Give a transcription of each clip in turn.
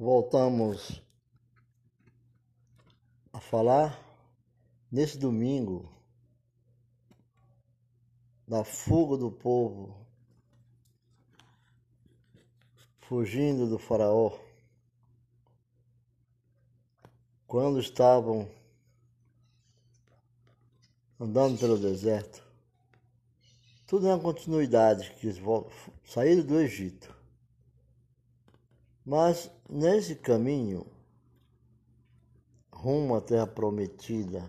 voltamos a falar nesse domingo da fuga do povo fugindo do faraó quando estavam andando pelo deserto. Tudo é uma continuidade que saíram do Egito. Mas nesse caminho, rumo à terra prometida,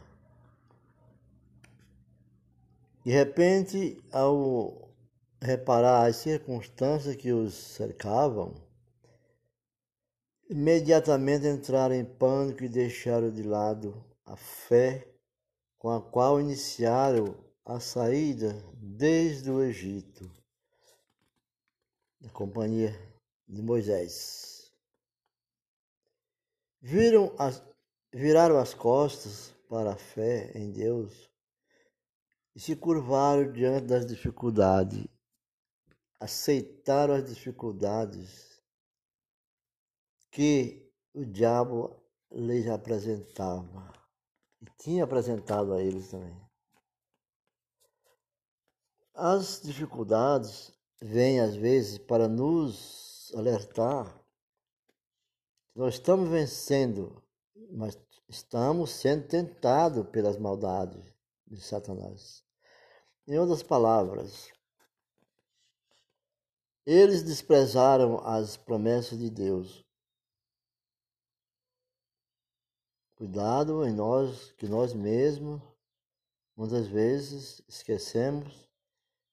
de repente, ao reparar as circunstâncias que os cercavam, imediatamente entraram em pânico e deixaram de lado a fé com a qual iniciaram a saída desde o Egito, na companhia de Moisés. Viram as, viraram as costas para a fé em Deus e se curvaram diante das dificuldades, aceitaram as dificuldades que o diabo lhes apresentava e tinha apresentado a eles também. As dificuldades vêm às vezes para nos alertar. Nós estamos vencendo, mas estamos sendo tentados pelas maldades de Satanás. Em outras palavras, eles desprezaram as promessas de Deus. Cuidado em nós, que nós mesmos, muitas vezes, esquecemos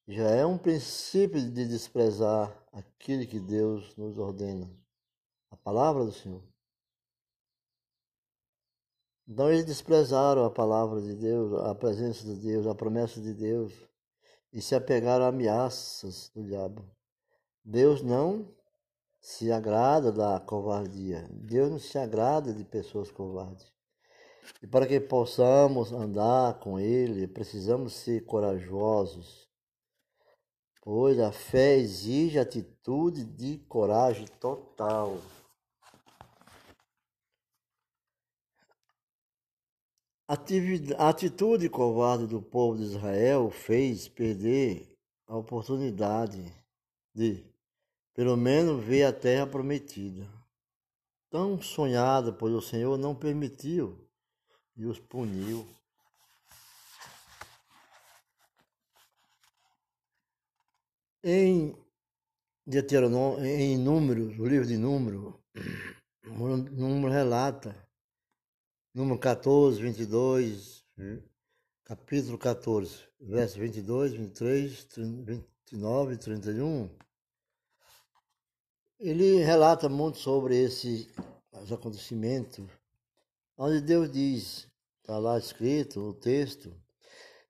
já é um princípio de desprezar aquilo que Deus nos ordena, a palavra do Senhor. Então eles desprezaram a palavra de Deus, a presença de Deus, a promessa de Deus e se apegaram a ameaças do diabo. Deus não se agrada da covardia. Deus não se agrada de pessoas covardes. E para que possamos andar com Ele, precisamos ser corajosos pois a fé exige atitude de coragem total. A atitude covarde do povo de Israel fez perder a oportunidade de, pelo menos, ver a terra prometida. Tão sonhada, pois o Senhor não permitiu e os puniu. Em Deuteronômio, em Números, o livro de Números, o número relata, número 14, 22, capítulo 14, verso 22, 23, 29 e 31, ele relata muito sobre esses acontecimentos, onde Deus diz, está lá escrito o texto,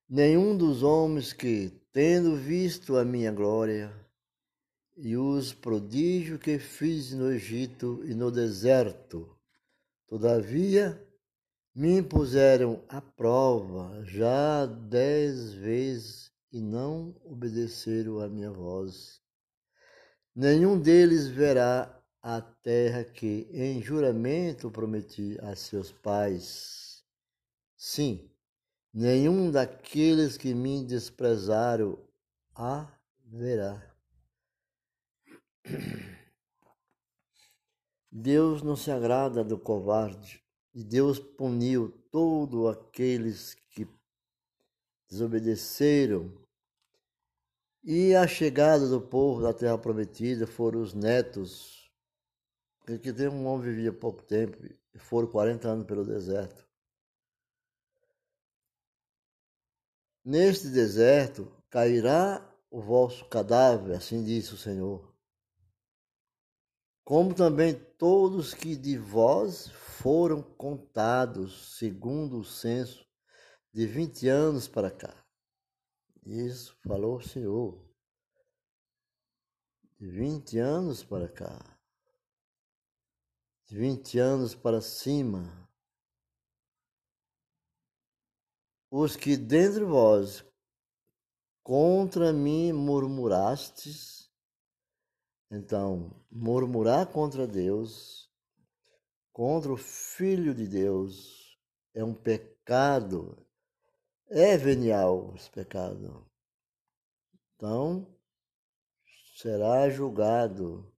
nenhum dos homens que tendo visto a minha glória e os prodígios que fiz no Egito e no deserto, todavia me impuseram a prova já dez vezes e não obedeceram à minha voz. Nenhum deles verá a terra que em juramento prometi a seus pais. Sim, nenhum daqueles que me desprezaram haverá. Deus não se agrada do covarde, e Deus puniu todos aqueles que desobedeceram. E a chegada do povo da terra prometida foram os netos, porque tem um homem vivia pouco tempo, e foram 40 anos pelo deserto. Neste deserto cairá o vosso cadáver, assim disse o Senhor. Como também todos que de vós foram contados segundo o censo de vinte anos para cá. Isso falou o Senhor. De vinte anos para cá. De vinte anos para cima. Os que dentre vós contra mim murmurastes, então, murmurar contra Deus, contra o Filho de Deus. É um pecado. É venial esse pecado. Então, será julgado.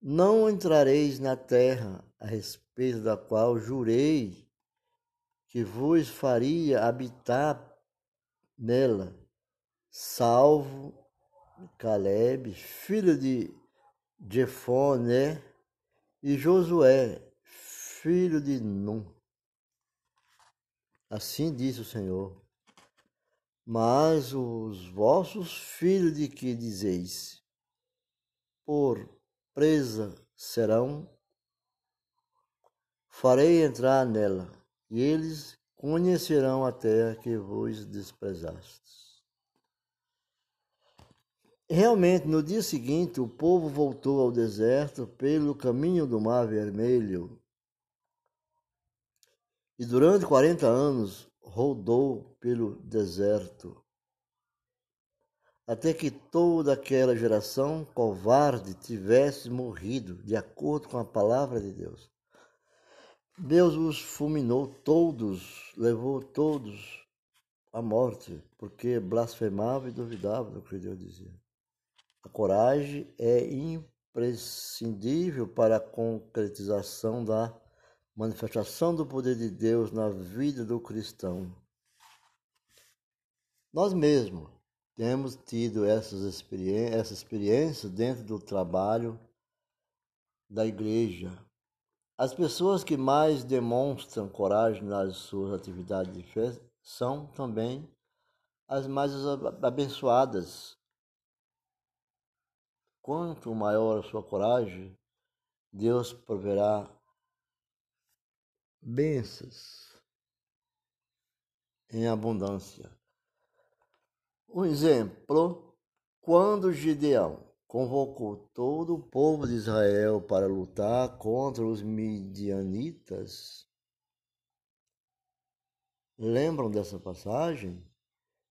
Não entrareis na terra a respeito da qual jurei que vos faria habitar nela, salvo Caleb, filho de Jefoné, e Josué, filho de Num. Assim disse o Senhor. Mas os vossos filhos de que dizeis, por presa serão, farei entrar nela, e eles conhecerão a terra que vos desprezastes. Realmente, no dia seguinte, o povo voltou ao deserto pelo caminho do Mar Vermelho. E durante quarenta anos rodou pelo deserto, até que toda aquela geração covarde tivesse morrido, de acordo com a palavra de Deus. Deus os fulminou todos, levou todos à morte, porque blasfemava e duvidava do que Deus dizia. A coragem é imprescindível para a concretização da manifestação do poder de Deus na vida do cristão. Nós mesmos temos tido essas experiências, essa experiência dentro do trabalho da igreja. As pessoas que mais demonstram coragem nas suas atividades de fé são também as mais abençoadas. Quanto maior a sua coragem, Deus proverá bênçãos em abundância. Um exemplo, quando Gideão convocou todo o povo de Israel para lutar contra os midianitas, lembram dessa passagem?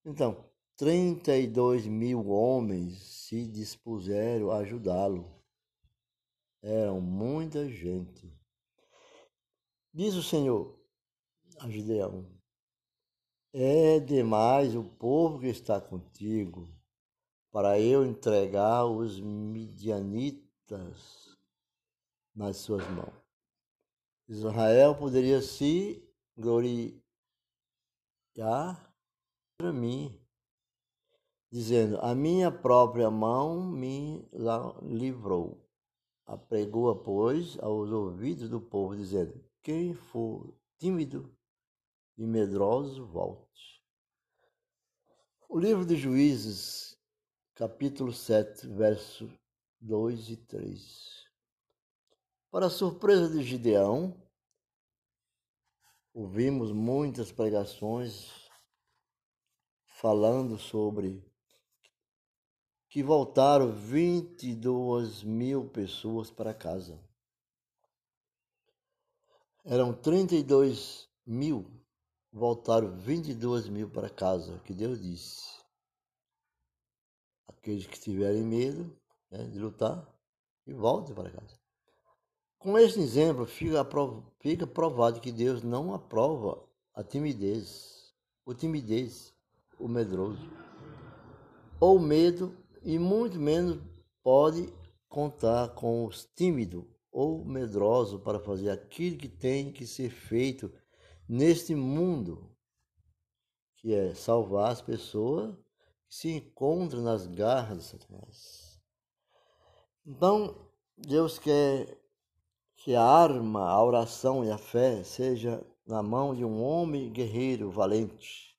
Então, 32 mil homens se dispuseram a ajudá-lo. Eram muita gente. Diz o Senhor a Gideão: É demais o povo que está contigo para eu entregar os midianitas nas suas mãos. Israel poderia se gloriar para mim, dizendo: A minha própria mão me livrou. Apregou-a, pois, aos ouvidos do povo, dizendo: quem for tímido e medroso, volte. O livro de Juízes, capítulo 7, versos 2 e 3. Para a surpresa de Gideão, ouvimos muitas pregações falando sobre que voltaram 22 mil pessoas para casa eram 32 mil, voltaram 22 mil para casa, que Deus disse. Aqueles que tiverem medo né, de lutar, e voltem para casa. Com este exemplo, fica, provado que Deus não aprova a timidez, o timidez, o medroso, ou medo, e muito menos pode contar com os tímidos ou medroso para fazer aquilo que tem que ser feito neste mundo, que é salvar as pessoas se encontram nas garras de Satanás. Então, Deus quer que a arma, a oração e a fé seja na mão de um homem guerreiro valente,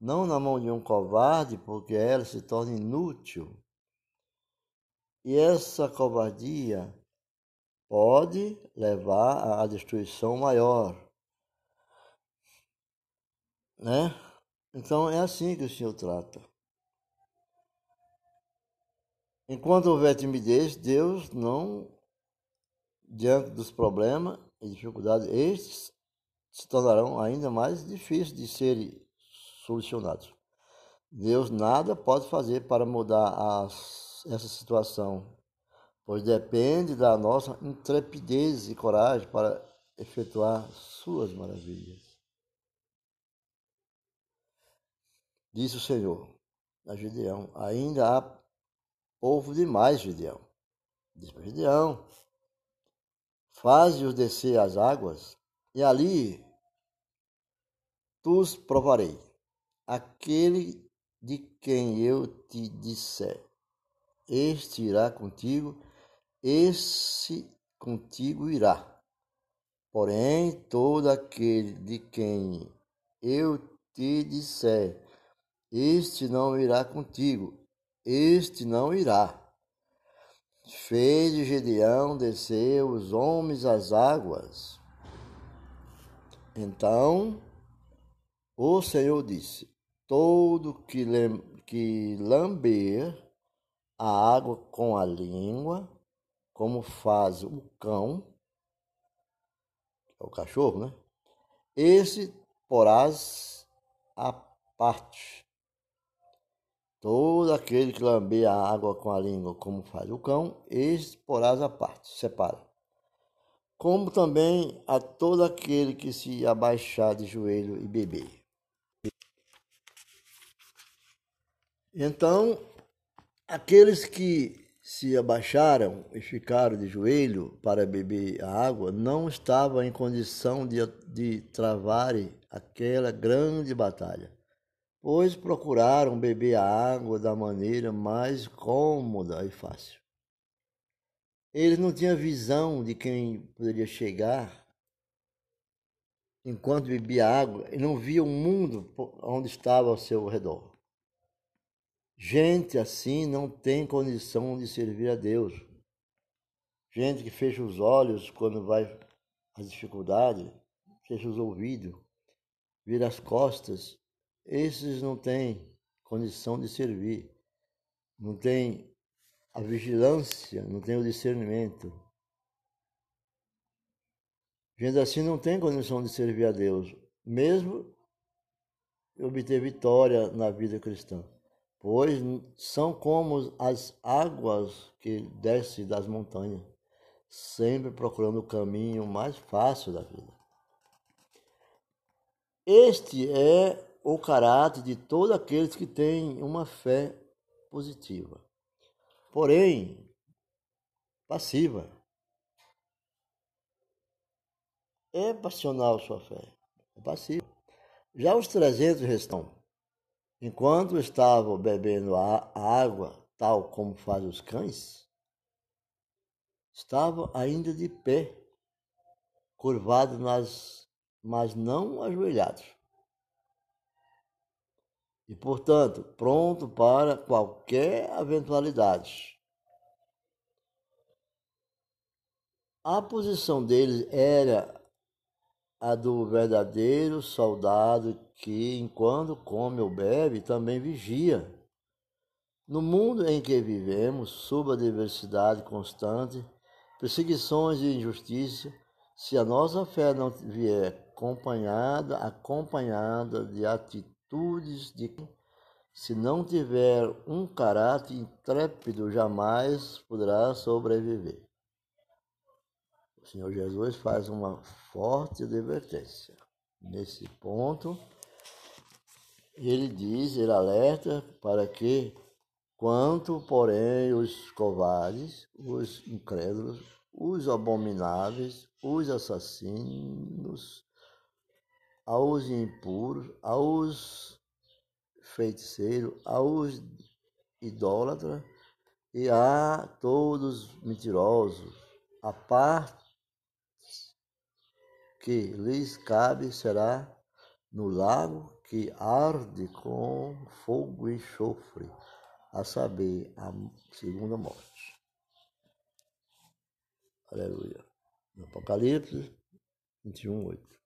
não na mão de um covarde, porque ela se torna inútil. E essa covardia pode levar à destruição maior. Né? Então é assim que o Senhor trata. Enquanto houver timidez, Deus não, diante dos problemas e dificuldades, estes se tornarão ainda mais difíceis de serem solucionados. Deus nada pode fazer para mudar as, essa situação pois depende da nossa intrepidez e coragem para efetuar suas maravilhas. Disse o Senhor a Gideão: Ainda há povo demais, Gideão. Disse para Gideão: Faze-os descer as águas, e ali tu os provarei. Aquele de quem eu te disser, este irá contigo, esse contigo irá. Porém, todo aquele de quem eu te disser, este não irá contigo, este não irá. Fez Gedeão descer os homens às águas. Então o Senhor disse: Todo que, que lamber a água com a língua, como faz o cão, é o cachorro, né? Esse porás a parte Todo aquele que lambeia a água com a língua, como faz o cão, este porás à parte, separa. Como também a todo aquele que se abaixar de joelho e beber. Então, aqueles que se abaixaram e ficaram de joelho para beber a água não estavam em condição de, de travarem aquela grande batalha pois procuraram beber a água da maneira mais cômoda e fácil. Eles não tinham visão de quem poderia chegar enquanto bebia água e não via o mundo onde estava ao seu redor. Gente assim não tem condição de servir a Deus. Gente que fecha os olhos quando vai às dificuldades, fecha os ouvidos, vira as costas esses não têm condição de servir, não têm a vigilância, não têm o discernimento. Gente assim não tem condição de servir a Deus, mesmo obter vitória na vida cristã, pois são como as águas que descem das montanhas, sempre procurando o caminho mais fácil da vida. Este é o caráter de todos aqueles que têm uma fé positiva, porém passiva. É passional sua fé, é passiva. Já os 300 restam, enquanto estavam bebendo a água, tal como fazem os cães, estavam ainda de pé, curvados, mas não ajoelhados e, portanto, pronto para qualquer eventualidade. A posição deles era a do verdadeiro soldado que, enquanto come ou bebe, também vigia. No mundo em que vivemos, sob a diversidade constante, perseguições e injustiça, se a nossa fé não vier acompanhada, acompanhada de atitude atitudes de se não tiver um caráter intrépido, jamais poderá sobreviver. O Senhor Jesus faz uma forte advertência. Nesse ponto, ele diz, ele alerta para que, quanto, porém, os covardes, os incrédulos, os abomináveis, os assassinos, aos impuros, aos feiticeiros, aos idólatras e a todos mentirosos. A parte que lhes cabe será no lago que arde com fogo e enxofre, a saber, a segunda morte. Aleluia. Apocalipse 21, 8.